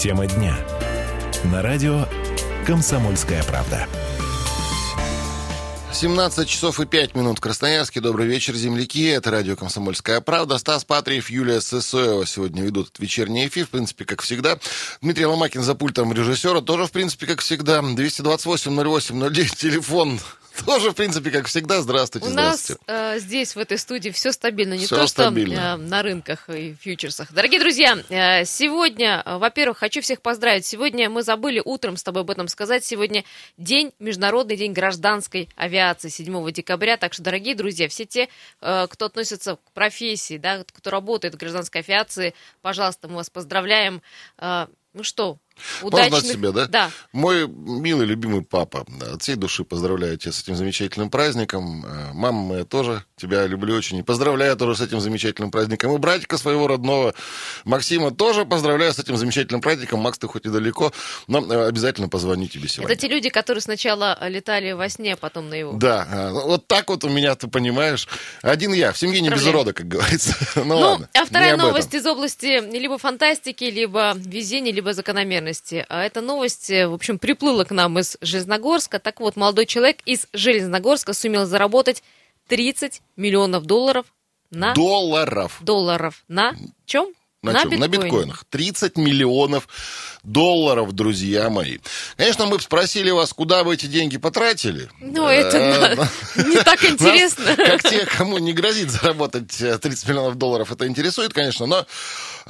Тема дня. На радио «Комсомольская правда». 17 часов и 5 минут в Красноярске. Добрый вечер, земляки. Это радио «Комсомольская правда». Стас Патриев, Юлия Сысоева сегодня ведут вечерний эфир, в принципе, как всегда. Дмитрий Ломакин за пультом режиссера, тоже, в принципе, как всегда. 228-08-09, телефон тоже, в принципе, как всегда. Здравствуйте, У нас э, здесь, в этой студии, все стабильно. Не Всё то, стабильно. что э, на рынках и фьючерсах. Дорогие друзья, э, сегодня, э, во-первых, хочу всех поздравить. Сегодня мы забыли утром с тобой об этом сказать. Сегодня день, Международный день гражданской авиации, 7 декабря. Так что, дорогие друзья, все те, э, кто относится к профессии, да, кто работает в гражданской авиации, пожалуйста, мы вас поздравляем. Э, ну что, Удачных... себя, да? Да. Мой милый, любимый папа, от всей души поздравляю тебя с этим замечательным праздником. Э, Мама моя тоже тебя люблю очень. И поздравляю тоже с этим замечательным праздником. И братика своего родного Максима тоже поздравляю с этим замечательным праздником. Макс, ты хоть и далеко, но э, обязательно позвоню тебе сегодня. Это те люди, которые сначала летали во сне, а потом наяву. Да, э, вот так вот у меня, ты понимаешь. Один я, в семье не без урода, как говорится. Ну, Ну, ладно, а вторая новость из области либо фантастики, либо везения, либо закономерности. А эта новость, э, в общем, приплыла к нам из Железногорска. Так вот, молодой человек из Железногорска сумел заработать 30 миллионов долларов на Долларов. долларов. На чем? На, чем? На биткоинах. 30 миллионов долларов, друзья мои. Конечно, мы бы спросили вас, куда вы эти деньги потратили. Ну, это Э, на- не так интересно. Как те, кому не грозит заработать э, 30 миллионов долларов, это интересует, конечно, но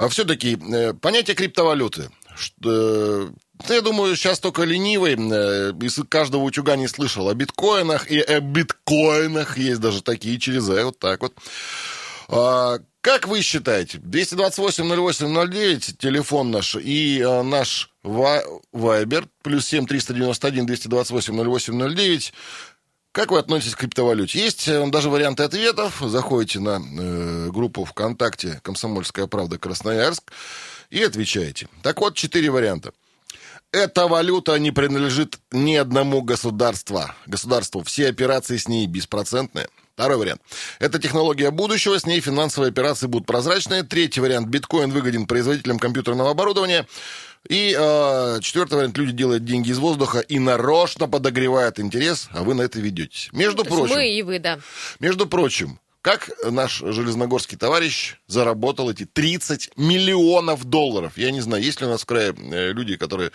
все-таки понятие криптовалюты. Что, э, да, я думаю, сейчас только ленивый э, из каждого утюга не слышал о биткоинах и о биткоинах. Есть даже такие через «э», вот так вот. А, Как вы считаете, 228-08-09, телефон наш, и э, наш ва- Вайбер, плюс 7 391 228 08 как вы относитесь к криптовалюте? Есть даже варианты ответов. Заходите на э, группу ВКонтакте «Комсомольская правда Красноярск» и отвечаете. Так вот, четыре варианта. Эта валюта не принадлежит ни одному государству. Государству. Все операции с ней беспроцентные. Второй вариант. Это технология будущего, с ней финансовые операции будут прозрачные. Третий вариант. Биткоин выгоден производителям компьютерного оборудования. И э, четвертый вариант. Люди делают деньги из воздуха и нарочно подогревают интерес, а вы на это ведетесь. Между То есть прочим, Мы и вы, да. между прочим, как наш железногорский товарищ заработал эти 30 миллионов долларов? Я не знаю, есть ли у нас в крае э, люди, которые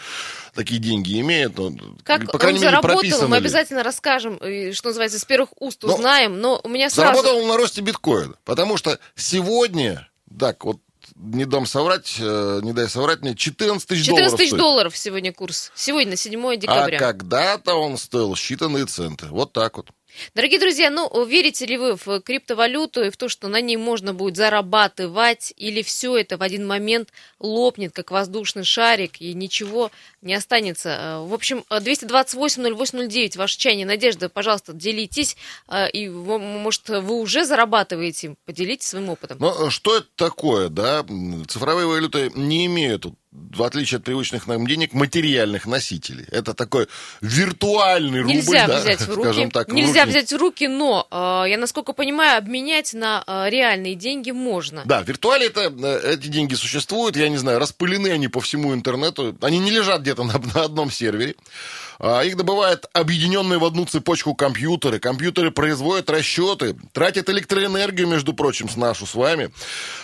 такие деньги имеют, но, Как по крайней он мере, заработал, мы ли? обязательно расскажем, что называется, с первых уст узнаем, но у меня сразу... Заработал он на росте биткоина, потому что сегодня, так, вот не дам соврать, э, не дай соврать мне, 14 тысяч 14 долларов тысяч стоит. долларов сегодня курс. Сегодня, 7 А декабря. когда-то он стоил считанные центы. Вот так вот. Дорогие друзья, ну, верите ли вы в криптовалюту и в то, что на ней можно будет зарабатывать, или все это в один момент лопнет, как воздушный шарик, и ничего не останется? Э, В общем, 228-08-09, ваше чаяние, Надежда, пожалуйста, делитесь, э, и, может, вы уже зарабатываете, поделитесь своим опытом. Э, что это такое, да? Цифровые валюты не имеют, в отличие от привычных нам денег, материальных носителей. Это такой виртуальный рубль, Нельзя да, взять в руки, скажем так. в нельзя руки. взять в руки, но, э, я насколько понимаю, обменять на э, реальные деньги можно. Да, в виртуале это, э, эти деньги существуют, я не знаю, распылены они по всему интернету. Они не лежат где-то на, на одном сервере. А, Их добывают объединенные в одну цепочку компьютеры. Компьютеры производят расчеты, тратят электроэнергию, между прочим, с нашу с вами.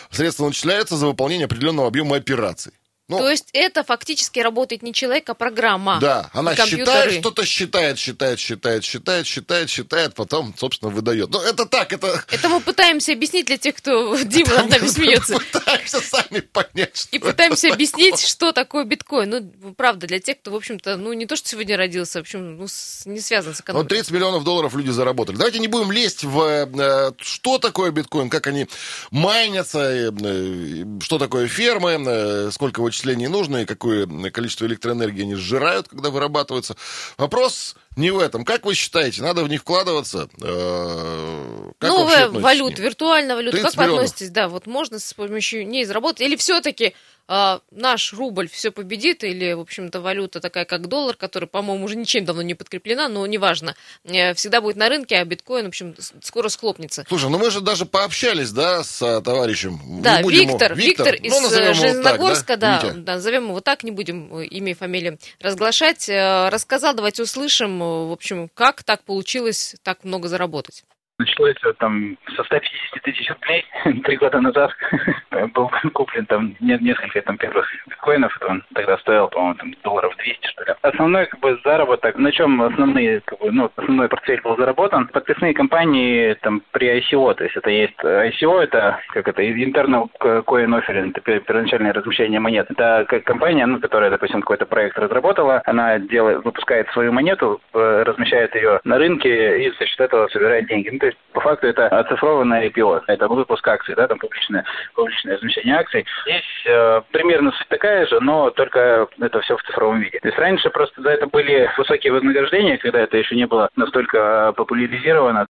Средства начисляются за выполнение определенного объема операций. Ну, То есть это фактически работает не человек, а программа. Да, она считает, что-то считает, считает, считает, считает, считает, считает, потом, собственно, выдает. Ну, это так, это... Это мы пытаемся объяснить для тех, кто Дима над нами смеется. Пытаемся сами понять, что И пытаемся такое. объяснить, что такое биткоин. Ну, правда, для тех, кто, в общем-то, ну, не то, что сегодня родился, в общем, ну, не связан с Вот экономикой. 30 миллионов долларов люди заработали. Давайте не будем лезть в э, что такое биткоин, как они майнятся, э, э, что такое фермы, сколько вычислений нужно и какое количество электроэнергии они сжирают, когда вырабатываются. Вопрос не в этом. Как вы считаете, надо в них вкладываться? Э, как Новая валюта, виртуальная валюта. 30 Как вы миллионов. относитесь? Да, вот можно с помощью ней заработать? Или все-таки наш рубль все победит, или, в общем-то, валюта такая, как доллар, которая, по-моему, уже ничем давно не подкреплена, но неважно, э, всегда будет на рынке, а биткоин, в общем, скоро схлопнется. Слушай, ну мы же даже пообщались, да, с а, товарищем. Да, Виктор, Виктор, Виктор из ну, Железногорска, так, да, да, да, назовем его так, не будем э, имя и фамилию разглашать, рассказал, давайте услышим, в общем, как так получилось так много заработать. Началось там со 150 тысяч рублей три года назад. Был куплен там несколько там первых биткоинов. Он тогда стоил, по-моему, там долларов 200, что ли. Основной как бы заработок, на чем основные, как бы, ну, основной портфель был заработан, подписные компании там при ICO, то есть это есть ICO, это как это, internal coin offering, это первоначальное размещение монет. Это как компания, ну, которая, допустим, какой-то проект разработала, она делает, выпускает свою монету, э, размещает ее на рынке и за счет этого собирает деньги. Ну, то есть по факту это оцифрованное IPO, это выпуск акций, да, там публичное, публичное размещение акций. Здесь э, примерно суть такая же, но только это все в цифровом виде. То есть раньше просто за это были высокие вознаграждения, когда это еще не было настолько популяризировано.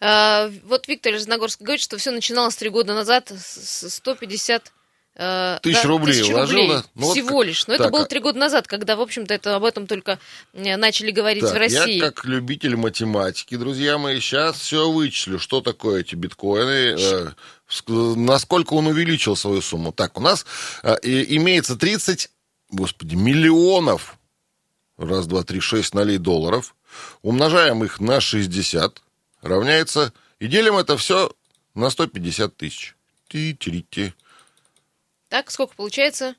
А, вот Виктор из Нагорска говорит, что все начиналось три года назад с 150 Э, тысяч да, рублей тысяч вложил, рублей. Ну, Всего вот, лишь. Но так, это было а три года назад, когда, в общем-то, это, об этом только э, начали говорить так, в России. Я, как любитель математики, друзья мои, сейчас все вычислю, что такое эти биткоины, э, насколько он увеличил свою сумму. Так, у нас э, имеется 30, господи, миллионов, раз, два, три, шесть нолей долларов, умножаем их на 60, равняется, и делим это все на 150 тысяч. Ти-ти-ти. Так, сколько получается?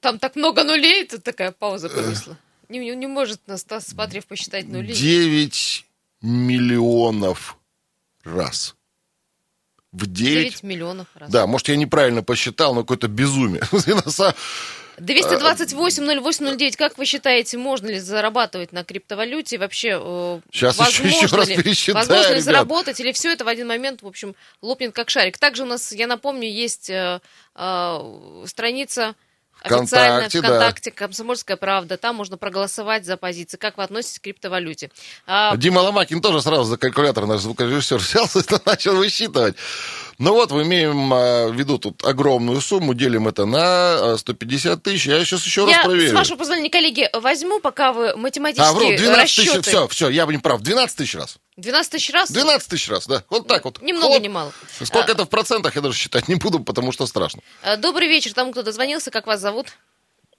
Там так много нулей, тут такая пауза повисла. Не, не, не может нас Стас Патриев посчитать нули. 9 миллионов раз. В 9... 9 миллионов раз. Да, может, я неправильно посчитал, но какое-то безумие. 228-08-09. Как вы считаете, можно ли зарабатывать на криптовалюте? Вообще, Сейчас возможно еще, еще раз ли, пересчитаю, возможно ли заработать? Или все это в один момент, в общем, лопнет как шарик? Также у нас, я напомню, есть э, э, страница официально ВКонтакте, ВКонтакте да. «Комсомольская правда». Там можно проголосовать за позиции. Как вы относитесь к криптовалюте? А... Дима Ломакин тоже сразу за калькулятор, наш звукорежиссер, взялся и начал высчитывать. Ну вот, мы имеем а, в виду тут огромную сумму, делим это на 150 а, тысяч. Я сейчас еще я, раз проверю. с вашего позволения, коллеги, возьму, пока вы математические а, вру, 12 расчеты... тысяч, все, все, я бы не прав, 12 тысяч раз. 12 тысяч раз? 12 тысяч раз, да. Вот так вот. Ни много, ни мало. Сколько а... это в процентах, я даже считать не буду, потому что страшно. А, добрый вечер, тому, кто дозвонился, как вас зовут?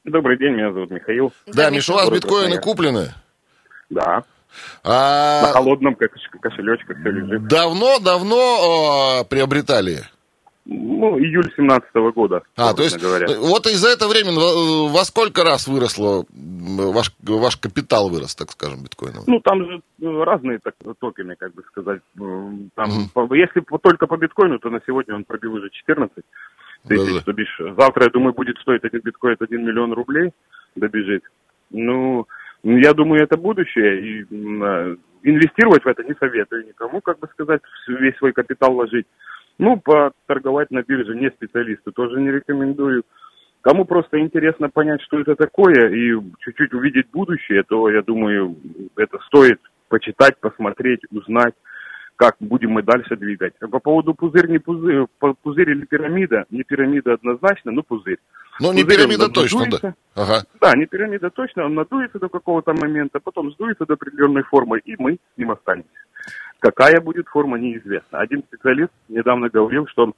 Добрый день, меня зовут Михаил. Да, да Миша, у вас биткоины куплены? Да. А... На холодном кошелечке все лежит. Давно-давно приобретали? Ну, июль 17 года. А, то есть, говоря. вот и за это время во сколько раз выросло, ваш, ваш капитал вырос, так скажем, биткоином? Ну, там же э, разные так, токены, как бы сказать. Там, угу. Если только по биткоину, то на сегодня он пробил уже 14 тысяч. Да-да. То бишь, завтра, я думаю, будет стоить один биткоин 1 миллион рублей, добежит. Ну, я думаю, это будущее, и инвестировать в это не советую никому, как бы сказать, весь свой капитал ложить. Ну, поторговать на бирже не специалисты тоже не рекомендую. Кому просто интересно понять, что это такое, и чуть-чуть увидеть будущее, то, я думаю, это стоит почитать, посмотреть, узнать, как будем мы дальше двигать. По поводу пузырь, не пузырь, пузырь или пирамида, не пирамида однозначно, но пузырь. Ну, не пирамида точно, да. Ага. Да, не пирамида точно, он надуется до какого-то момента, потом сдуется до определенной формы, и мы с ним останемся. Какая будет форма, неизвестно. Один специалист недавно говорил, что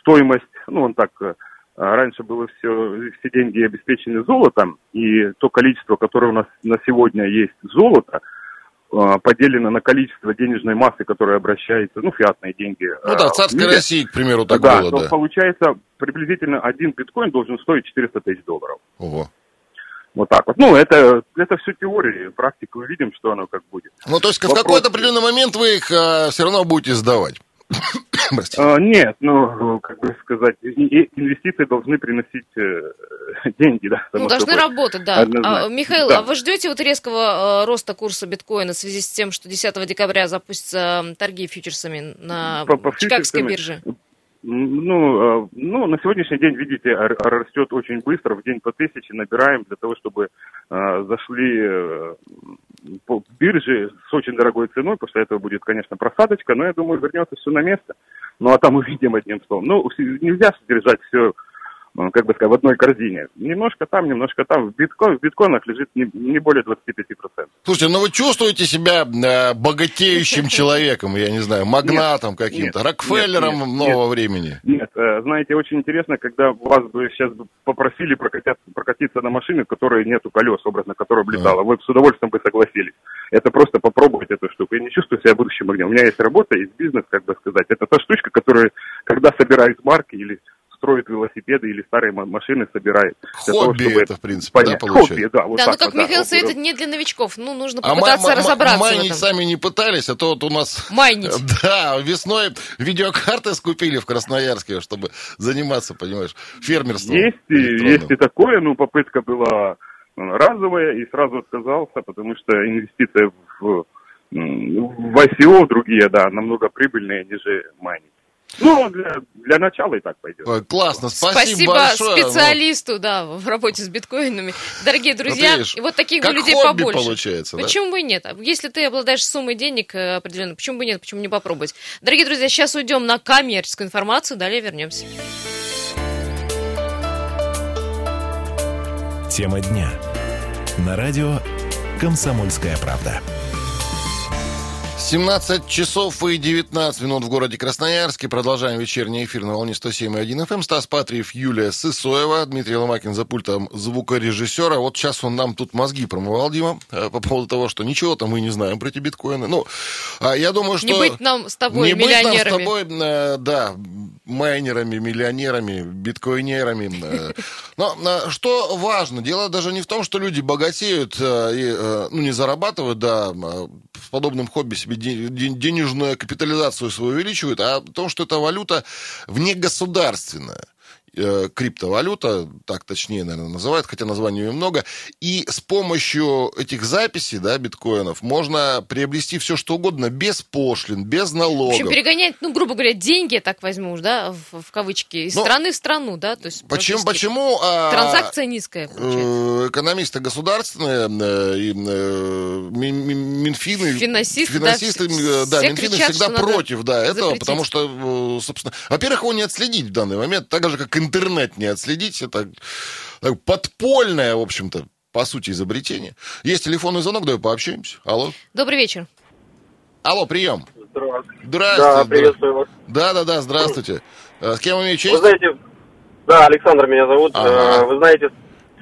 стоимость, ну, он так, э, раньше было все, все деньги обеспечены золотом, и то количество, которое у нас на сегодня есть золото, э, поделено на количество денежной массы, которая обращается, ну, фиатные деньги. Ну да, в э, царской России, к примеру, так да, было, то да. получается, приблизительно один биткоин должен стоить 400 тысяч долларов. Ого. Вот так вот. Ну, это, это все теории, практику увидим, что оно как будет. Ну, то есть Вопрос... в какой-то определенный момент вы их а, все равно будете сдавать? а, нет, ну, как бы сказать, инвестиции должны приносить э, деньги, да. Ну, должны собой. работать, да. А, Михаил, да. а вы ждете вот резкого э, роста курса биткоина в связи с тем, что 10 декабря запустятся торги фьючерсами на по, по Чикагской бирже? Ну, э, ну, на сегодняшний день, видите, растет очень быстро, в день по тысяче набираем для того, чтобы э, зашли э, бирже с очень дорогой ценой, после этого будет, конечно, просадочка, но я думаю, вернется все на место. Ну, а там увидим одним словом. Ну, нельзя содержать все как бы сказать, в одной корзине. Немножко там, немножко там. В, биткоин, в биткоинах лежит не, не более 25%. Слушайте, ну вы чувствуете себя э, богатеющим человеком, я не знаю, магнатом каким-то, Рокфеллером нового времени? Нет, э, знаете, очень интересно, когда вас бы сейчас попросили прокатиться, на машине, в которой нету колес, образно, которая облетала, вы с удовольствием бы согласились. Это просто попробовать эту штуку. Я не чувствую себя будущим огнем. У меня есть работа, есть бизнес, как бы сказать. Это та штучка, которая, когда собирает марки или строит велосипеды или старые машины собирает. Хобби того, это, в принципе, понять. да, получается? Хобби, да. Вот да, ну как вот, Михаил да, советует, не для новичков. Ну, нужно а попытаться а разобраться майнить сами не пытались, а то вот у нас... Майнить. Да, весной видеокарты скупили в Красноярске, чтобы заниматься, понимаешь, фермерством. Есть, и, есть и такое, ну, попытка была разовая, и сразу отказался, потому что инвестиции в, в ICO другие, да, намного прибыльнее, нежели майнинг. Ну, для, для начала и так пойдет. Ой, классно, спасибо, спасибо большое. Ну. специалисту, ну... да, в работе с биткоинами. Дорогие друзья, вот, видишь, и вот таких бы людей побольше. получается, Почему да? бы и нет? Если ты обладаешь суммой денег э, определенно, почему бы нет, почему не попробовать? Дорогие друзья, сейчас уйдем на коммерческую информацию, далее вернемся. Тема дня. На радио «Комсомольская правда». 17 часов и 19 минут в городе Красноярске. Продолжаем вечерний эфир на волне 107.1 FM. Эм. Стас Патриев, Юлия Сысоева, Дмитрий Ломакин за пультом звукорежиссера. Вот сейчас он нам тут мозги промывал, Дима, э, по поводу того, что ничего-то мы не знаем про эти биткоины. Ну, а я думаю, что... Не быть нам с тобой не миллионерами. быть нам с тобой, э, да, майнерами, миллионерами, биткоинерами. Э. Но что важно, дело даже не в том, что люди богатеют и, ну, не зарабатывают, да, в подобном хобби себе денежную капитализацию свою увеличивают, а о том, что это валюта внегосударственная криптовалюта, так точнее, наверное, называют, хотя названий ее много, и с помощью этих записей, да, биткоинов, можно приобрести все, что угодно, без пошлин, без налогов. В общем, перегонять, ну, грубо говоря, деньги, так возьму да, в, в кавычки, из Но ну, страны в страну, да, то есть почему, почему а, транзакция низкая, получается. Экономисты государственные, э, и, э, Минфины, финансисты, финансисты да, да Минфины кричат, всегда против, да, этого, запретить. потому что, собственно, во-первых, его не отследить в данный момент, так же, как интернет не отследить. Это так, подпольное, в общем-то, по сути, изобретение. Есть телефонный звонок, давай пообщаемся. Алло. Добрый вечер. Алло, прием. Здравствуйте. Здравствуйте. Да, приветствую вас. Да, да, да, здравствуйте. Э, с кем имею честь? Вы знаете, да, Александр меня зовут. Ага. Э, вы знаете,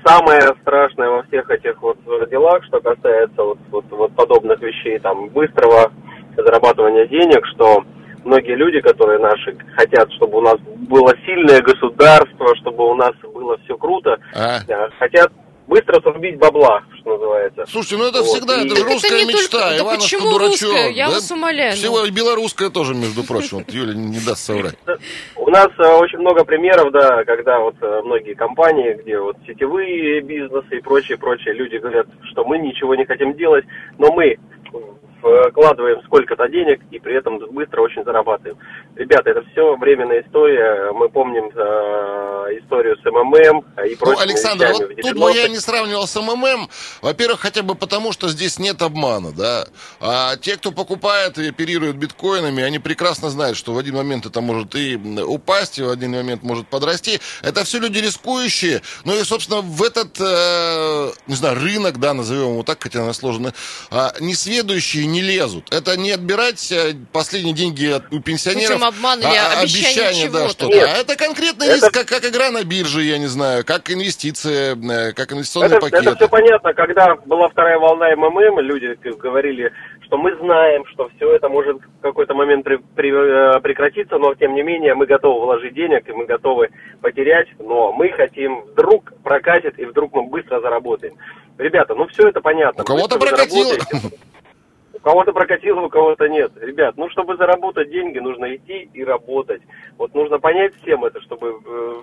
самое страшное во всех этих вот делах, что касается вот, вот, вот подобных вещей, там, быстрого зарабатывания денег, что многие люди, которые наши хотят, чтобы у нас было сильное государство, чтобы у нас было все круто, а? Э, хотят быстро срубить бабла, что называется. Слушайте, ну это вот. всегда, и... это же русская это мечта, только... Иванушка да дурачок. Русская? Я да? вас умоляю. Всего ну. белорусская тоже, между прочим, вот Юля не даст соврать. У нас э, очень много примеров, да, когда вот э, многие компании, где вот сетевые бизнесы и прочие, прочие люди говорят, что мы ничего не хотим делать, но мы вкладываем сколько-то денег и при этом быстро очень зарабатываем. Ребята, это все временная история. Мы помним э, историю с МММ и прочими Ну, Александр, вот тут бы я не сравнивал с МММ. Во-первых, хотя бы потому, что здесь нет обмана, да. А те, кто покупает и оперирует биткоинами, они прекрасно знают, что в один момент это может и упасть, и в один момент может подрасти. Это все люди рискующие. Ну и, собственно, в этот, э, не знаю, рынок, да, назовем его так, хотя она сложная, э, несведущие не лезут. Это не отбирать э, последние деньги от, у пенсионеров. Причем обман или а, обещание, обещание да, что-то. Нет. А это конкретно это... как, как игра на бирже, я не знаю, как инвестиция, э, как инвестиционный это, пакет. Это все понятно. Когда была вторая волна МММ, люди говорили, что мы знаем, что все это может в какой-то момент при, при, э, прекратиться, но тем не менее мы готовы вложить денег и мы готовы потерять, но мы хотим вдруг прокатит и вдруг мы быстро заработаем. Ребята, ну все это понятно. У кого-то прокатило. Кого-то прокатило, у кого-то нет. Ребят, ну, чтобы заработать деньги, нужно идти и работать. Вот нужно понять всем это, чтобы, э,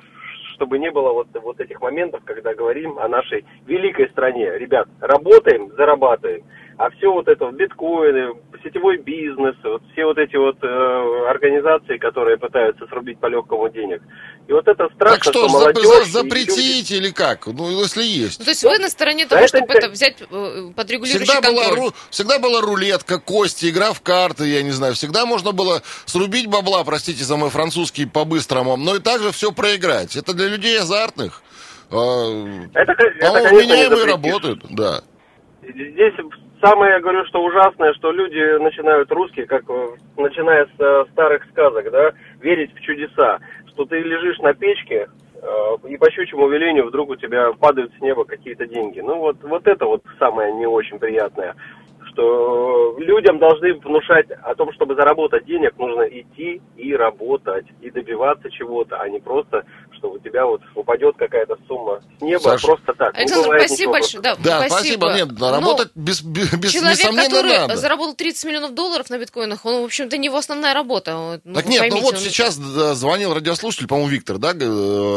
чтобы не было вот, вот этих моментов, когда говорим о нашей великой стране. Ребят, работаем, зарабатываем. А все вот это, биткоины, сетевой бизнес, вот все вот эти вот э, организации, которые пытаются срубить по легкому денег. И вот это страшно, так что, что молодежь... За, запретить люди... или как? Ну, если есть. Ну, то есть вы на стороне того, да чтобы это, это взять э, под регулирующий всегда контроль? Была, всегда была рулетка, кости, игра в карты, я не знаю. Всегда можно было срубить бабла, простите за мой французский, по-быстрому, но и также все проиграть. Это для людей азартных. А, это, это конечно, работают, да. Здесь Самое, я говорю, что ужасное, что люди начинают, русские, как э, начиная с э, старых сказок, да, верить в чудеса, что ты лежишь на печке, э, и по щучьему велению вдруг у тебя падают с неба какие-то деньги. Ну вот, вот это вот самое не очень приятное, что людям должны внушать о том, чтобы заработать денег, нужно идти и работать, и добиваться чего-то, а не просто что у тебя вот упадет какая-то сумма с неба Саша, просто так. Александр, спасибо большое. Да, да спасибо. спасибо. Нет, ну, работать без, без, Человек, несомненно, который надо. заработал 30 миллионов долларов на биткоинах, он, в общем-то, не его основная работа. Ну, так нет, поймите, ну вот он... сейчас звонил радиослушатель, по-моему, Виктор, да,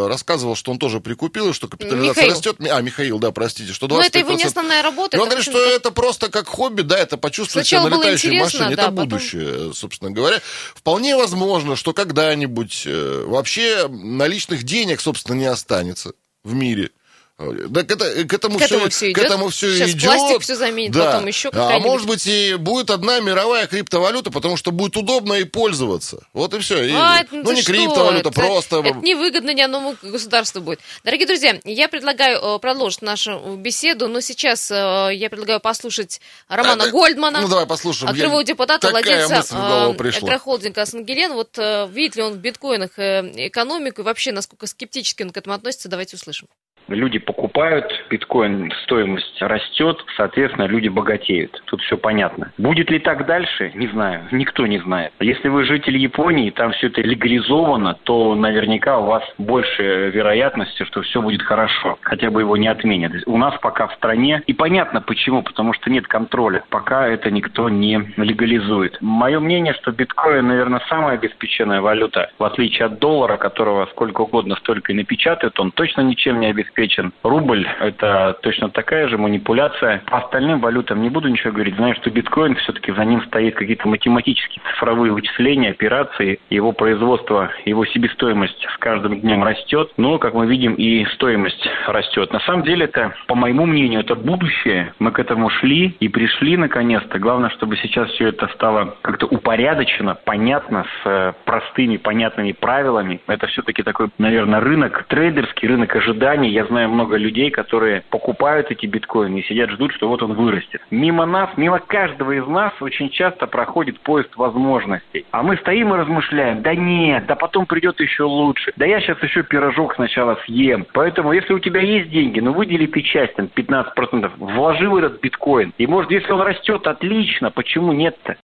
рассказывал, что он тоже прикупил, что капитализация Михаил. растет. А, Михаил, да, простите, что 25%. Но это его не основная работа. И он говорит, что это просто как хобби, да, это почувствовать себя на летающей машине. Да, это потом... будущее, собственно говоря. Вполне возможно, что когда-нибудь э, вообще наличных денег, собственно, не останется в мире. Так это, к этому, к этому все, идет. К этому все Сейчас идет. пластик все заменит, да. потом еще А может быть и будет одна мировая криптовалюта, потому что будет удобно и пользоваться. Вот и все. И, а, это, ну не что? криптовалюта, это, просто... Это невыгодно ни одному государству будет. Дорогие друзья, я предлагаю э, продолжить нашу беседу, но сейчас э, я предлагаю послушать Романа а, Гольдмана. Ну давай послушаем. Окрывого я... депутата, владельца э, агрохолдинга Сангелен. Вот видит ли он в биткоинах экономику и вообще насколько скептически он к этому относится, давайте услышим люди покупают, биткоин стоимость растет, соответственно, люди богатеют. Тут все понятно. Будет ли так дальше? Не знаю. Никто не знает. Если вы житель Японии, там все это легализовано, то наверняка у вас больше вероятности, что все будет хорошо. Хотя бы его не отменят. У нас пока в стране, и понятно почему, потому что нет контроля. Пока это никто не легализует. Мое мнение, что биткоин, наверное, самая обеспеченная валюта. В отличие от доллара, которого сколько угодно столько и напечатают, он точно ничем не обеспечен обеспечен. Рубль – это точно такая же манипуляция. По остальным валютам не буду ничего говорить. Знаю, что биткоин все-таки за ним стоит какие-то математические цифровые вычисления, операции. Его производство, его себестоимость с каждым днем растет. Но, как мы видим, и стоимость растет. На самом деле это, по моему мнению, это будущее. Мы к этому шли и пришли наконец-то. Главное, чтобы сейчас все это стало как-то упорядочено, понятно, с э, простыми, понятными правилами. Это все-таки такой, наверное, рынок трейдерский, рынок ожиданий. Я знаю много людей, которые покупают эти биткоины и сидят, ждут, что вот он вырастет. Мимо нас, мимо каждого из нас очень часто проходит поезд возможностей. А мы стоим и размышляем, да нет, да потом придет еще лучше. Да я сейчас еще пирожок сначала съем. Поэтому, если у тебя есть деньги, ну выдели ты часть, там, 15%, вложи в этот биткоин. И может, если он растет, отлично, почему нет-то?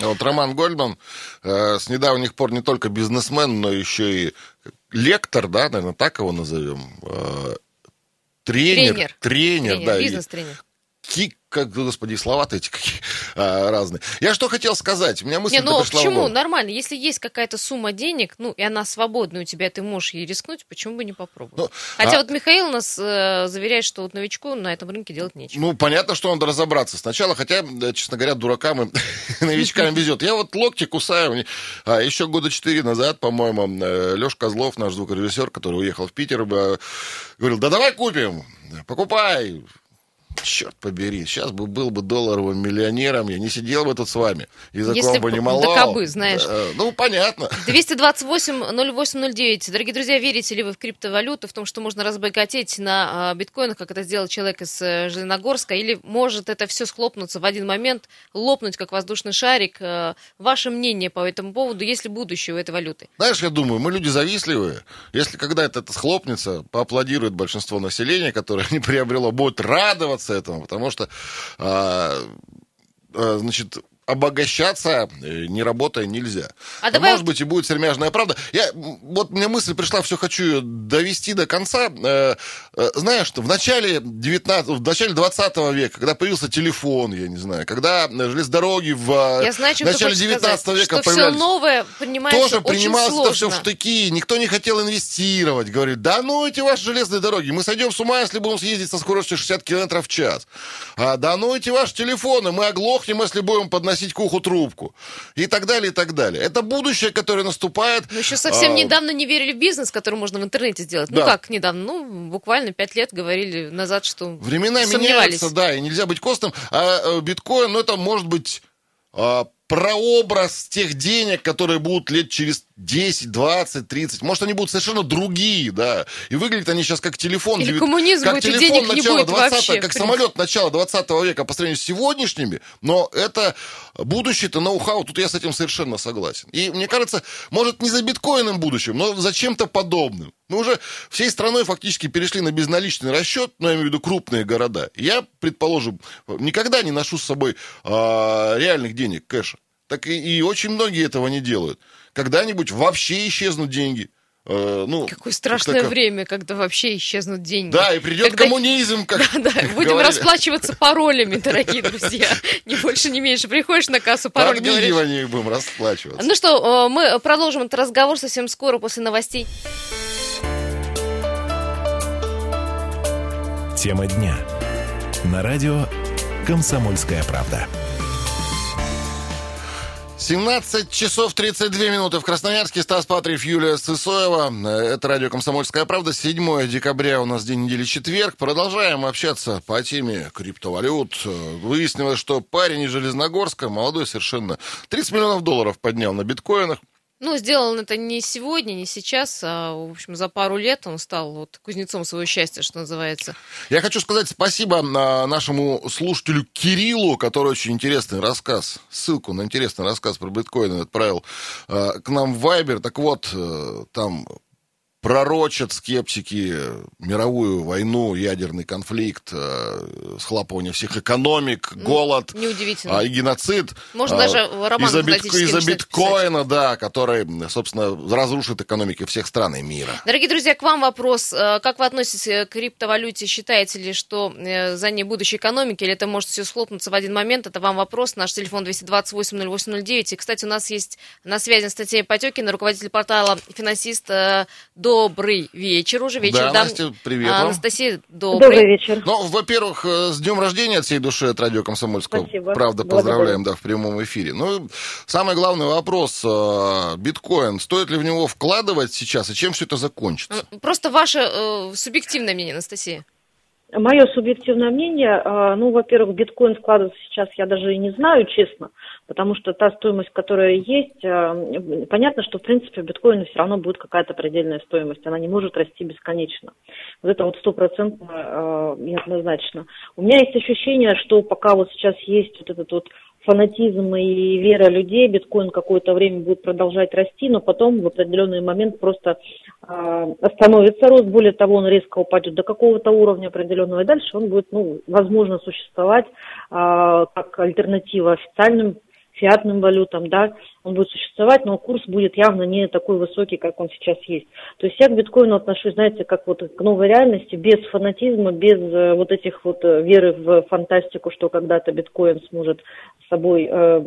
Вот Роман Гольдман э, с недавних пор не только бизнесмен, но еще и лектор, да, наверное, так его назовем. Э, тренер, тренер, тренер, тренер да. Бизнес-тренер. Ки, как, господи, слова-то эти какие а, разные. Я что хотел сказать? У меня мысль Не, ну пришла почему? Нормально. Если есть какая-то сумма денег, ну, и она свободная у тебя, ты можешь ей рискнуть, почему бы не попробовать? Ну, Хотя а... вот Михаил нас э, заверяет, что вот новичку на этом рынке делать нечего. Ну, понятно, что надо разобраться сначала, хотя, честно говоря, дуракам и новичкам везет. Я вот локти кусаю. А, еще года четыре назад, по-моему, э, Леша Козлов, наш звукорежиссер, который уехал в Питер, говорил, да давай купим, покупай. Черт побери, сейчас бы был бы долларовым миллионером, я не сидел бы тут с вами. Языком Если бы не молол. Да кабы, знаешь. Э, ну, понятно. 228-08-09. Дорогие друзья, верите ли вы в криптовалюту, в том, что можно разбогатеть на а, биткоинах, как это сделал человек из э, Железногорска, или может это все схлопнуться в один момент, лопнуть, как воздушный шарик? Э, ваше мнение по этому поводу, есть ли будущее у этой валюты? Знаешь, я думаю, мы люди завистливые. Если когда это схлопнется, поаплодирует большинство населения, которое не приобрело, будет радоваться этому, потому что, а, а, значит, обогащаться, э, не работая, нельзя. А давай... Может быть, и будет сермяжная правда. Я, вот мне мысль пришла, все хочу ее довести до конца. Э, э, знаешь, в начале 19, в начале 20 века, когда появился телефон, я не знаю, когда железные дороги в я знаю, начале 19 сказать, века что появлялись. все новое принимается Тоже принималось сложно. это все в штыки. Никто не хотел инвестировать. Говорит, да ну эти ваши железные дороги. Мы сойдем с ума, если будем съездить со скоростью 60 км в час. А, да ну эти ваши телефоны. Мы оглохнем, если будем подносить к уху трубку. И так далее, и так далее. Это будущее, которое наступает. Мы еще совсем а... недавно не верили в бизнес, который можно в интернете сделать. Да. Ну как недавно? Ну, буквально пять лет говорили назад, что Времена меняются, да, и нельзя быть костным. А биткоин, ну это может быть а, прообраз тех денег, которые будут лет через 10, 20, 30. Может, они будут совершенно другие, да. И выглядят они сейчас как телефон. Или коммунизм как телефон начала будет 20 вообще, как самолет начала 20 века по сравнению с сегодняшними. Но это будущее-то ноу-хау. Тут я с этим совершенно согласен. И мне кажется, может, не за биткоином будущим, но за чем-то подобным. Мы уже всей страной фактически перешли на безналичный расчет, ну, я имею в виду крупные города. Я, предположим, никогда не ношу с собой а, реальных денег, кэша. Так и, и очень многие этого не делают. Когда-нибудь вообще исчезнут деньги. Э, ну, Какое страшное так... время, когда вообще исчезнут деньги. Да, и придет когда... коммунизм, как Да, да, будем говорили. расплачиваться паролями, дорогие друзья. Не больше, не меньше. Приходишь на кассу, пароль говоришь. Будем расплачиваться. Ну что, мы продолжим этот разговор совсем скоро после новостей. Тема дня. На радио «Комсомольская правда». 17 часов 32 минуты в Красноярске. Стас Патриев, Юлия Сысоева. Это радио «Комсомольская правда». 7 декабря у нас день недели четверг. Продолжаем общаться по теме криптовалют. Выяснилось, что парень из Железногорска, молодой совершенно, 30 миллионов долларов поднял на биткоинах. Ну, сделал он это не сегодня, не сейчас, а, в общем, за пару лет он стал вот кузнецом своего счастья, что называется. Я хочу сказать спасибо нашему слушателю Кириллу, который очень интересный рассказ, ссылку на интересный рассказ про биткоин отправил к нам в Вайбер. Так вот, там пророчат скептики мировую войну, ядерный конфликт, э, схлапывание всех экономик, ну, голод Неудивительно. а, и геноцид. Можно а, даже роман из-за, бит, фантастический из-за начинать биткоина, да, который, собственно, разрушит экономики всех стран и мира. Дорогие друзья, к вам вопрос. Э, Как вы относитесь к криптовалюте? Считаете ли, что э, за ней будущее экономики, или это может все схлопнуться в один момент? Это вам вопрос. Наш телефон 228-0809. И, кстати, у нас есть на связи Анастасия Потекина, руководитель портала «Финансист» Добрый вечер уже. Вечер, да, да? Настя, привет а, вам. Анастасия, добрый. Добрый вечер. Ну, во-первых, э, с днем рождения от всей души от радио Комсомольского. Спасибо. Правда, Благодарю. поздравляем, да, в прямом эфире. Ну, самый главный вопрос. э, Биткоин, стоит ли в него вкладывать сейчас, и чем все это закончится? Просто ваше э, субъективное мнение, Анастасия. Мое субъективное мнение, э, ну, во-первых, биткоин вкладываться сейчас я даже и не знаю, честно, потому что та стоимость, которая есть, э, понятно, что, в принципе, в биткоине все равно будет какая-то предельная стоимость, она не может расти бесконечно. Вот это вот стопроцентно э, неоднозначно. У меня есть ощущение, что пока вот сейчас есть вот этот вот фанатизм и вера людей, биткоин какое-то время будет продолжать расти, но потом в определенный момент просто э, остановится рост, более того, он резко упадет до какого-то уровня определенного, и дальше он будет, ну, возможно, существовать э, как альтернатива официальным фиатным валютам, да, он будет существовать, но курс будет явно не такой высокий, как он сейчас есть. То есть я к биткоину отношусь, знаете, как вот к новой реальности, без фанатизма, без э, вот этих вот э, веры в фантастику, что когда-то биткоин сможет собой э,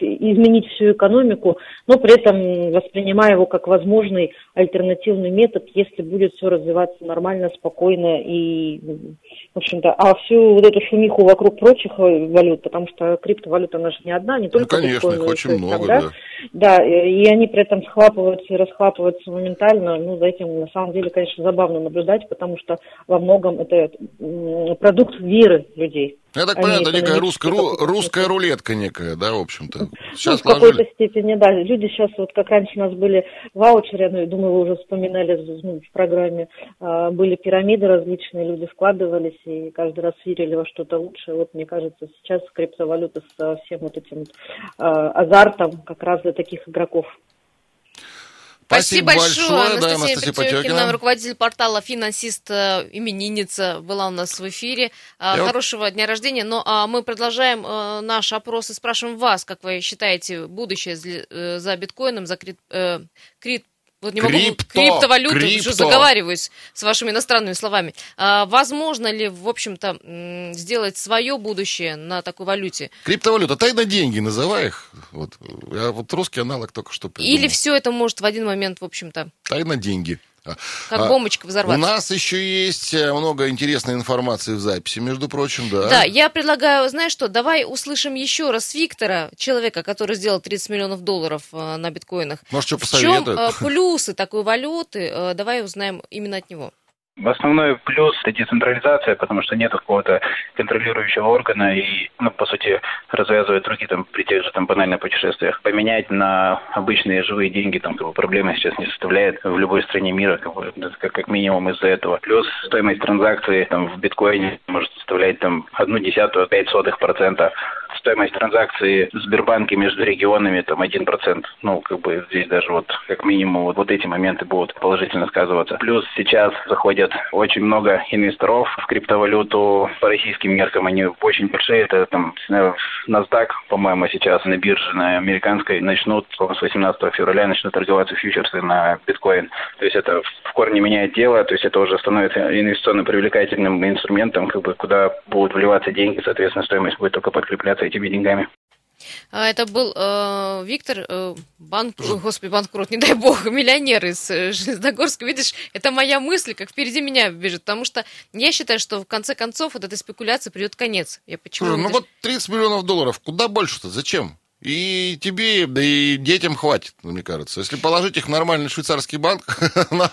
изменить всю экономику, но при этом воспринимая его как возможный альтернативный метод, если будет все развиваться нормально, спокойно и, в общем-то, а всю вот эту шумиху вокруг прочих валют, потому что криптовалюта, она же не одна, не только ну, конечно, биткоин, их очень много, там, да? да. Да, и они при этом схлапываются и расхлапываются моментально. Ну, за этим на самом деле, конечно, забавно наблюдать, потому что во многом это продукт веры людей. Я так Они понимаю, это некая русская, ру- русская рулетка некая, да, в общем-то. Ну, Сейчас в какой-то степени, да. Люди сейчас, вот как раньше у нас были ваучеры, ну, я думаю, вы уже вспоминали ну, в программе, а, были пирамиды различные, люди вкладывались и каждый раз верили во что-то лучшее. Вот, мне кажется, сейчас криптовалюта со всем вот этим а, азартом как раз для таких игроков. Спасибо, Спасибо большое, большое. Да, Анастасия Потекина, руководитель портала «Финансист», э, именинница, была у нас в эфире. А, Я Хорошего дня рождения. Но ну, а мы продолжаем э, наш опрос и спрашиваем вас, как вы считаете, будущее э, за биткоином, за крит, крит вот не могу Крипто, криптовалюту, крипто. заговариваюсь с вашими иностранными словами. А, возможно ли, в общем-то, сделать свое будущее на такой валюте? Криптовалюта, тайна деньги, называй их. Вот, я вот русский аналог только что придумал. Или все это может в один момент, в общем-то... Тайна деньги. Как а, бомбочка взорваться. У нас еще есть э, много интересной информации в записи, между прочим, да. Да, я предлагаю, знаешь что, давай услышим еще раз Виктора, человека, который сделал 30 миллионов долларов э, на биткоинах. Может, что посоветует? В чем э, плюсы такой валюты? Давай узнаем именно от него. Основной плюс – это децентрализация, потому что нет какого-то контролирующего органа и, ну, по сути, развязывает другие там при тех же там банальных путешествиях. Поменять на обычные живые деньги там как бы, проблемы сейчас не составляет в любой стране мира, как, бы, как, как минимум из-за этого. Плюс стоимость транзакции там в биткоине может составлять там одну десятую, пять сотых процента стоимость транзакции в Сбербанке между регионами там 1%. Ну, как бы здесь даже вот как минимум вот, вот эти моменты будут положительно сказываться. Плюс сейчас заходят очень много инвесторов в криптовалюту по российским меркам. Они очень большие. Это там NASDAQ, по-моему, сейчас на бирже на американской начнут с 18 февраля начнут торговаться фьючерсы на биткоин. То есть это в корне меняет дело. То есть это уже становится инвестиционно привлекательным инструментом, как бы куда будут вливаться деньги, соответственно, стоимость будет только подкрепляться этими деньгами. А, это был э, Виктор, э, банк, господи, банкрот, не дай бог, миллионер из э, Железногорска. Видишь, это моя мысль, как впереди меня бежит, потому что я считаю, что в конце концов вот этой спекуляции придет конец. Я почему? Слушай, ну вот 30 миллионов долларов, куда больше-то? Зачем? И тебе, да и детям хватит, мне кажется. Если положить их в нормальный швейцарский банк,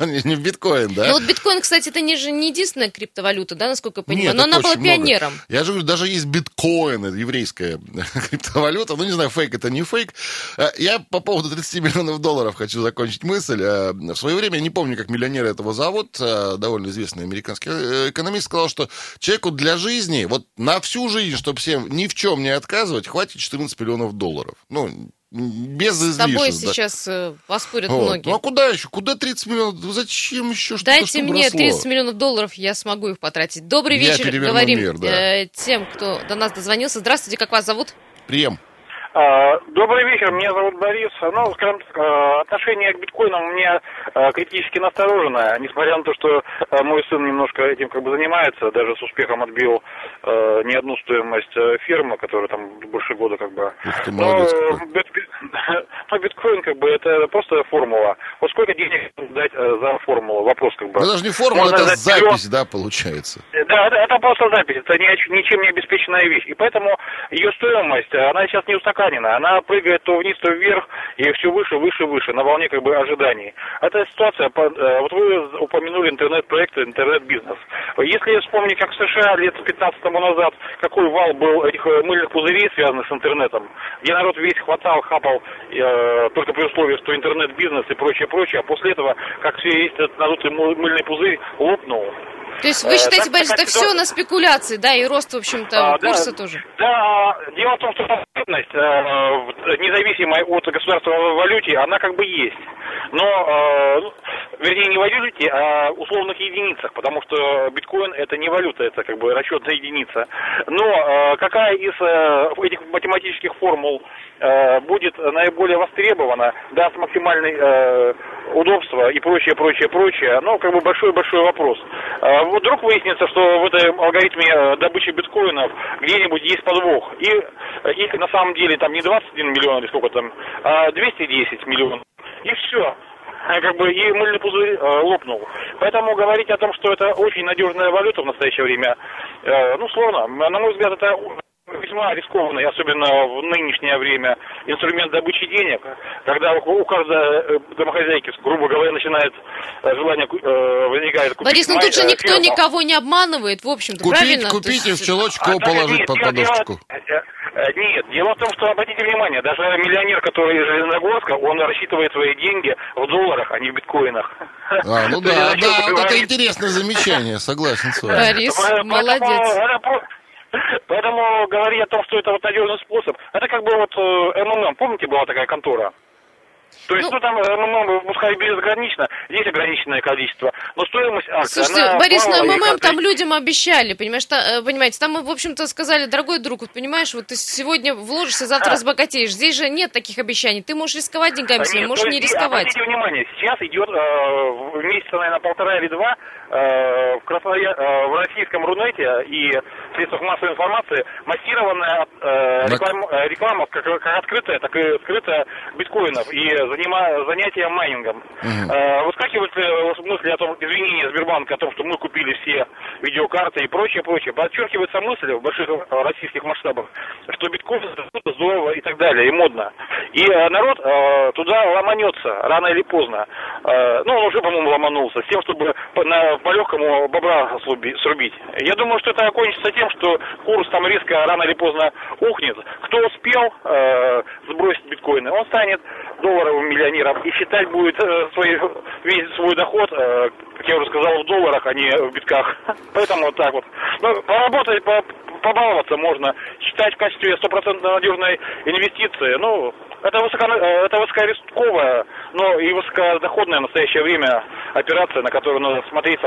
не в биткоин, да? Ну вот биткоин, кстати, это не же не единственная криптовалюта, да, насколько я понимаю, Нет, но она была пионером. Много. Я же говорю, даже есть биткоин, еврейская криптовалюта, ну не знаю, фейк это не фейк. Э, я по поводу 30 миллионов долларов хочу закончить мысль. Э, в свое время, не помню, как миллионеры этого зовут, э, довольно известный американский экономист сказал, что человеку для жизни, вот на всю жизнь, чтобы всем ни в чем не отказывать, хватит 14 миллионов долларов долларов. Ну, без излишеств. С тобой да. сейчас э, поспорят вот. многие. Ну а куда еще? Куда 30 миллионов? Зачем еще что-то, Дайте что мне росло? 30 миллионов долларов, я смогу их потратить. Добрый я вечер, говорим мир, да. э, тем, кто до нас дозвонился. Здравствуйте, как вас зовут? Прием. А, добрый вечер, меня зовут Борис. Ну, скажем так, а, отношение к биткоинам у меня а, критически настороженное, несмотря на то, что мой сын немножко этим как бы занимается, даже с успехом отбил не одну стоимость фирмы, которая там больше года как бы. Ты но, бит, но биткоин как бы это просто формула. Вот сколько денег дать за формулу? Вопрос как бы. Ну, даже не формула, Можно это запись, миллион... да, получается? Да, это, это просто запись, это ни, ничем не обеспеченная вещь. И поэтому ее стоимость, она сейчас не устаканена устаканена. Она прыгает то вниз, то вверх, и все выше, выше, выше, на волне как бы ожиданий. Эта ситуация, э, вот вы упомянули интернет-проекты, интернет-бизнес. Если вспомнить, как в США лет 15 тому назад, какой вал был этих э, мыльных пузырей, связанных с интернетом, где народ весь хватал, хапал, э, только при условии, что интернет-бизнес и прочее, прочее, а после этого, как все есть этот надутый мыльный пузырь, лопнул. То есть вы считаете, э, Борис, это все на спекуляции, да, и рост, в общем-то, а, курса да, тоже? Да, дело в том, что потребность, э, независимая от государственной валюте, она как бы есть. Но, э, ну, вернее, не в валюте, а условных единицах, потому что биткоин это не валюта, это как бы расчетная единица. Но э, какая из э, этих математических формул э, будет наиболее востребована, даст максимальное э, удобство и прочее, прочее, прочее, ну, как бы большой-большой вопрос. Э, вдруг выяснится, что в этом алгоритме э, добычи биткоинов где-нибудь есть подвох. И их на самом деле там не 21 миллион или сколько там, а 210 миллионов. И все как бы и мыльный пузырь э, лопнул. Поэтому говорить о том, что это очень надежная валюта в настоящее время, э, ну, сложно. На мой взгляд, это весьма рискованный, особенно в нынешнее время, инструмент добычи денег, когда у каждой э, домохозяйки, грубо говоря, начинает э, желание э, возникает купить Борис, ну тут же никто фирму. никого не обманывает, в общем-то, купить, правильно? Купить и в чулочку а, положить нет, под подушечку. Нет, дело в том, что обратите внимание, даже миллионер, который из Железногорска, он рассчитывает свои деньги в долларах, а не в биткоинах. А, ну да, да, вот это интересное замечание, согласен с вами. Борис, молодец. Поэтому говорить о том, что это вот надежный способ, это как бы вот МММ, помните, была такая контора? То есть, ну, ну там, МММ, пускай безгранично, есть ограниченное количество, но стоимость акции, Слушайте, она Борис, на МММ там людям обещали, понимаешь, та, э, понимаете, там, в общем-то, сказали, дорогой друг, вот понимаешь, вот ты сегодня вложишься, завтра а. разбогатеешь. Здесь же нет таких обещаний. Ты можешь рисковать деньгами своими, можешь не рисковать. Обратите внимание, сейчас идет э, месяца, наверное, полтора или два э, в, Красноя... э, в российском Рунете и средствах массовой информации массированная э, реклама, э, реклама как, как открытая, так и скрытая биткоинов и занима... занятия майнингом. Угу. Э, выскакивают э, мысли о том, извинения Сбербанка о том, что мы купили все видеокарты и прочее, прочее. Подчеркивается мысль в больших российских масштабах, что биткоин это здорово и так далее, и модно. И э, народ э, туда ломанется рано или поздно. Э, ну, он уже, по-моему, ломанулся, с тем, чтобы на, по-легкому бобра срубить. Я думаю, что это окончится тем, что курс там резко рано или поздно ухнет. Кто успел э, сбросить биткоины, он станет долларовым миллионером и считать будет э, свой, весь свой доход, э, как я уже сказал, в долларах, а не в битках. Поэтому вот так вот. Ну, поработать, по, побаловаться можно. Считать в качестве стопроцентно надежной инвестиции, ну, это, высоко, э, это высокорисковая, но и высокодоходная в настоящее время операция, на которую надо смотреть.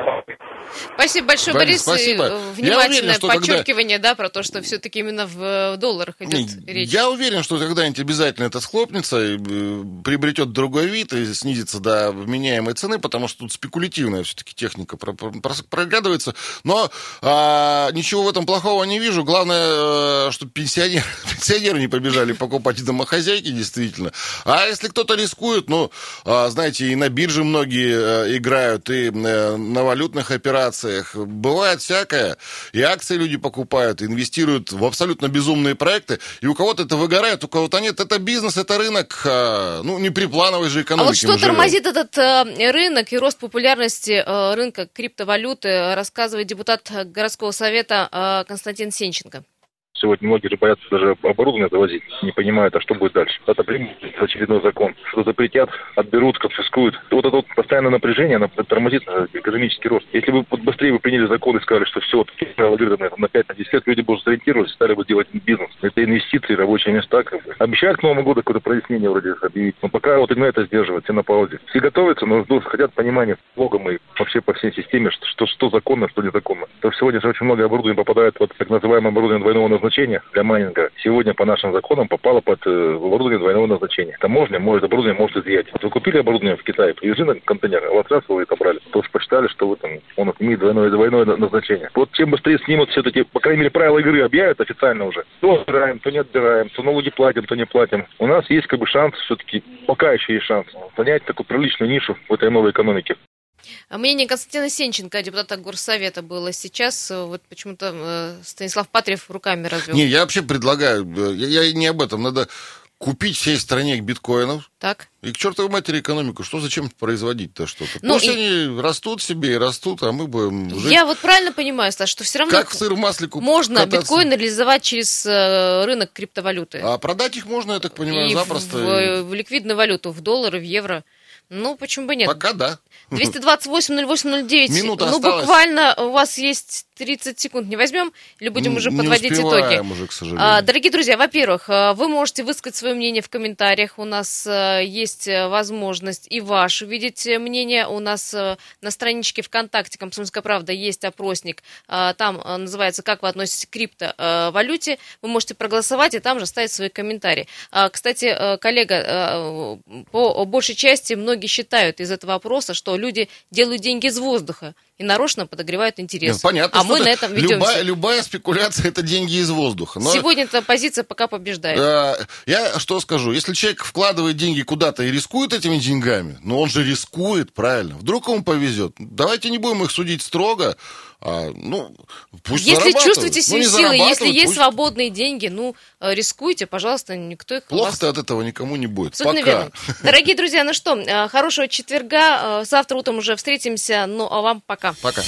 Спасибо большое, Борис. Борис. Спасибо. Внимательное уверен, подчеркивание, когда... да, про то, что все-таки именно в долларах идет речь. Я уверен, что когда-нибудь обязательно это схлопнется, и э, приобретет другой вид и снизится до вменяемой цены, потому что тут спекулятивная все-таки техника проглядывается. Но а, ничего в этом плохого не вижу. Главное, э, чтобы пенсионеры, пенсионеры не побежали покупать домохозяйки, действительно. А если кто-то рискует, ну, а, знаете, и на бирже многие э, играют, и э, на валютных операциях. Бывает всякое. И акции люди покупают, инвестируют в абсолютно безумные проекты. И у кого-то это выгорает, у кого-то нет. Это бизнес, это рынок. А, ну, не при плановой же экономике. А вот что тормозит этот э, рынок и рост популярности рынка криптовалюты, рассказывает депутат городского совета Константин Сенченко. Сегодня многие же боятся даже оборудование завозить, не понимают, а что будет дальше. Это примут очередной закон, что запретят, отберут, конфискуют. Вот это вот постоянное напряжение, оно тормозит экономический рост. Если бы вот быстрее вы приняли закон и сказали, что все, алгоритмы на 5-10 лет, люди бы уже сориентировались, стали бы делать бизнес. Это инвестиции, рабочие места. Как бы. Обещают к Новому году какое-то прояснение вроде объявить. Но пока вот именно это сдерживает, все на паузе. Все готовятся, но ждут, хотят понимания логом и вообще по всей системе, что, что, что законно, что незаконно. То сегодня же очень много оборудования попадает вот так называемое оборудование двойного назначения для майнинга сегодня по нашим законам попало под э, оборудование двойного назначения. Таможня может оборудование может изъять. Вы купили оборудование в Китае, привезли на контейнер, а вот раз вы это брали. Что посчитали, что вы, там, он имеет двойное, двойное назначение. Вот чем быстрее снимут все-таки, по крайней мере, правила игры объявят официально уже. То отбираем, то не отбираем, то налоги платим, то не платим. У нас есть как бы шанс все-таки, пока еще есть шанс, занять такую приличную нишу в этой новой экономике. А мнение Константина Сенченко, депутата Горсовета, было сейчас. Э, вот почему-то э, Станислав Патриев руками развел. Не, я вообще предлагаю, э, я, я не об этом, надо купить всей стране биткоинов. Так. И к чертовой матери экономику. Что зачем производить-то что-то? Ну, Пусть и... они растут себе и растут, а мы будем жить. Я вот правильно понимаю, Стас, что все равно... Как в сыр в масле Можно кататься. биткоин реализовать через рынок криптовалюты. А продать их можно, я так понимаю, и запросто. В, в ликвидную валюту, в доллары, в евро. Ну, почему бы нет? Пока да. 228-08-09. Минута ну, осталась. буквально у вас есть 30 секунд. Не возьмем или будем уже не подводить итоги? уже, к сожалению. А, дорогие друзья, во-первых, а, вы можете высказать свое мнение в комментариях. У нас а, есть э, возможность и ваш увидеть мнение. У нас э, на страничке ВКонтакте «Комсомольская правда» есть опросник. Там э, называется «Как вы относитесь к криптовалюте?». Вы можете проголосовать и там же оставить свои комментарии. Кстати, коллега, по большей части многие считают из этого опроса, что люди делают деньги из воздуха и нарочно подогревают интерес. Нет, понятно, а мы на этом ведемся. Любая, любая спекуляция – это деньги из воздуха. Но, Сегодня эта позиция пока побеждает. Э, я что скажу? Если человек вкладывает деньги куда-то и рискует этими деньгами, ну он же рискует, правильно. Вдруг ему повезет. Давайте не будем их судить строго. А, ну, пусть если чувствуете ну, силы, если есть пусть... свободные деньги, ну, э, рискуйте, пожалуйста, никто их... Плохо-то вас... от этого никому не будет. Пока. Верно. Дорогие друзья, ну что, э, хорошего четверга. Э, завтра утром уже встретимся. Ну, а вам пока. Пока.